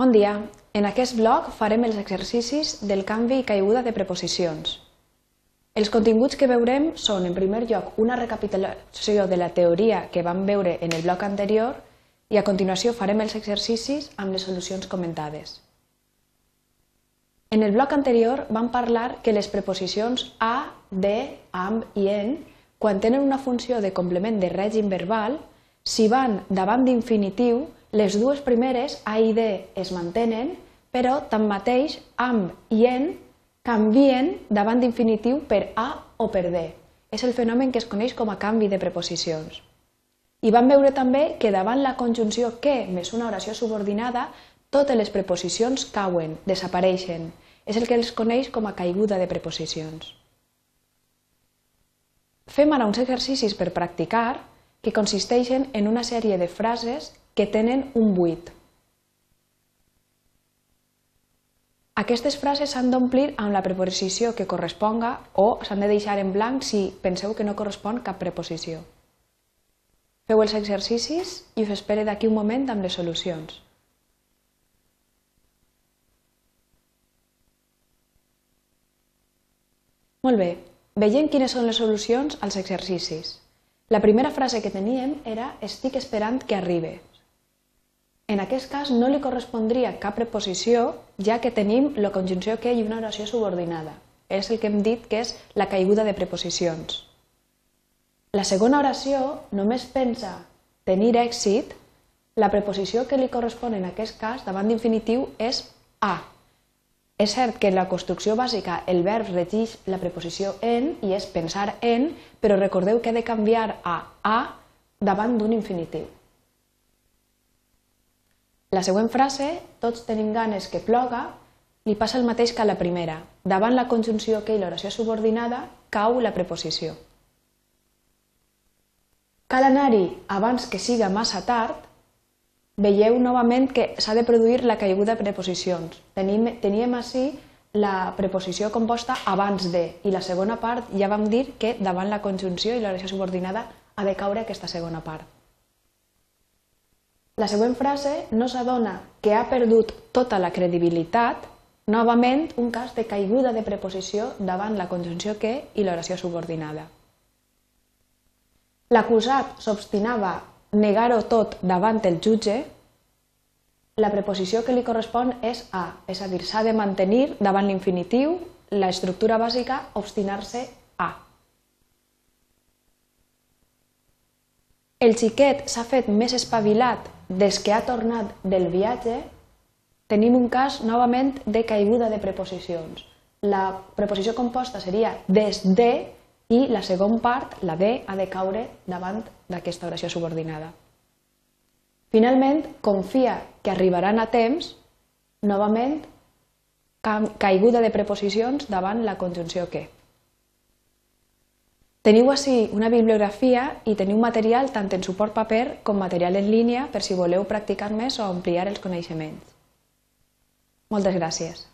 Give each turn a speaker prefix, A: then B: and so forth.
A: Bon dia. En aquest blog farem els exercicis del canvi i caiguda de preposicions. Els continguts que veurem són, en primer lloc, una recapitulació de la teoria que vam veure en el bloc anterior i a continuació farem els exercicis amb les solucions comentades. En el bloc anterior vam parlar que les preposicions a, de, amb i en, quan tenen una funció de complement de règim verbal, si van davant d'infinitiu, les dues primeres, A i D, es mantenen, però tanmateix amb i en canvien davant d'infinitiu per A o per D. És el fenomen que es coneix com a canvi de preposicions. I vam veure també que davant la conjunció que més una oració subordinada, totes les preposicions cauen, desapareixen. És el que els coneix com a caiguda de preposicions. Fem ara uns exercicis per practicar que consisteixen en una sèrie de frases que tenen un buit. Aquestes frases s'han d'omplir amb la preposició que corresponga o s'han de deixar en blanc si penseu que no correspon cap preposició. Feu els exercicis i us espere d'aquí un moment amb les solucions. Molt bé, veiem quines són les solucions als exercicis. La primera frase que teníem era estic esperant que arribi. En aquest cas no li correspondria cap preposició, ja que tenim la conjunció que i una oració subordinada. És el que hem dit que és la caiguda de preposicions. La segona oració només pensa tenir èxit, la preposició que li correspon en aquest cas davant d'infinitiu és a. És cert que en la construcció bàsica el verb regeix la preposició en i és pensar en, però recordeu que he de canviar a a davant d'un infinitiu. La següent frase, tots tenim ganes que ploga, li passa el mateix que a la primera. Davant la conjunció que i l'oració subordinada cau la preposició. Cal anar-hi abans que siga massa tard, veieu novament que s'ha de produir la caiguda de preposicions. Tenim, teníem així la preposició composta abans de, i la segona part ja vam dir que davant la conjunció i l'oració subordinada ha de caure aquesta segona part. La següent frase no s'adona que ha perdut tota la credibilitat, novament un cas de caiguda de preposició davant la conjunció que i l'oració subordinada. L'acusat s'obstinava negar-ho tot davant el jutge, la preposició que li correspon és a, és a dir, s'ha de mantenir davant l'infinitiu la estructura bàsica obstinar-se a. El xiquet s'ha fet més espavilat des que ha tornat del viatge, tenim un cas novament de caiguda de preposicions. La preposició composta seria des de i la segona part, la de, ha de caure davant d'aquesta oració subordinada. Finalment, confia que arribaran a temps, novament, caiguda de preposicions davant la conjunció que. Teniu així una bibliografia i teniu material tant en suport paper com material en línia per si voleu practicar més o ampliar els coneixements. Moltes gràcies.